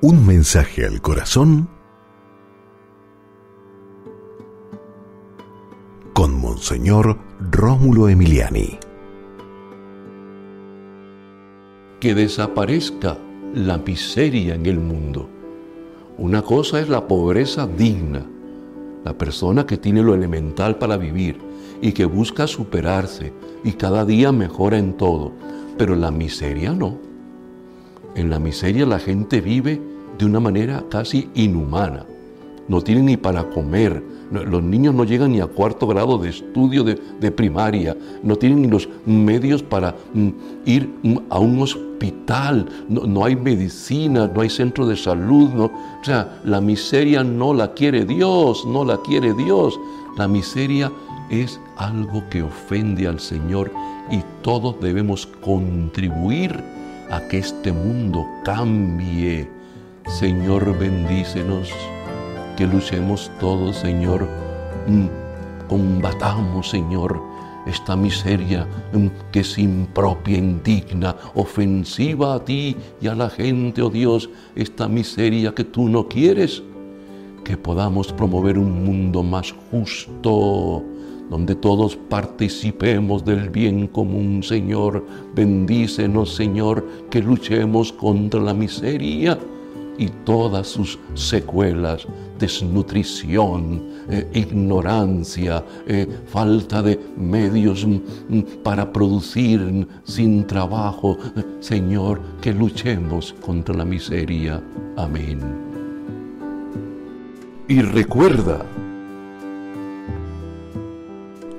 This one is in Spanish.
Un mensaje al corazón con Monseñor Rómulo Emiliani. Que desaparezca la miseria en el mundo. Una cosa es la pobreza digna, la persona que tiene lo elemental para vivir y que busca superarse y cada día mejora en todo, pero la miseria no. En la miseria la gente vive de una manera casi inhumana. No tienen ni para comer. Los niños no llegan ni a cuarto grado de estudio de, primaria. No tienen ni los medios para mm, ir mm, a un hospital. No, hay medicina, no hay centro de salud. O sea, la miseria no la quiere Dios, no la quiere Dios. La miseria es algo que ofende al Señor y todos debemos contribuir a que este mundo cambie. Señor, bendícenos, que luchemos todos, Señor, mm, combatamos, Señor, esta miseria mm, que es impropia, indigna, ofensiva a ti y a la gente, oh Dios, esta miseria que tú no quieres, que podamos promover un mundo más justo, donde todos participemos del bien común, Señor. Bendícenos, Señor, que luchemos contra la miseria y todas sus secuelas, desnutrición, eh, ignorancia, eh, falta de medios mm, mm, para producir sin trabajo. Señor, que luchemos contra la miseria. Amén. Y recuerda,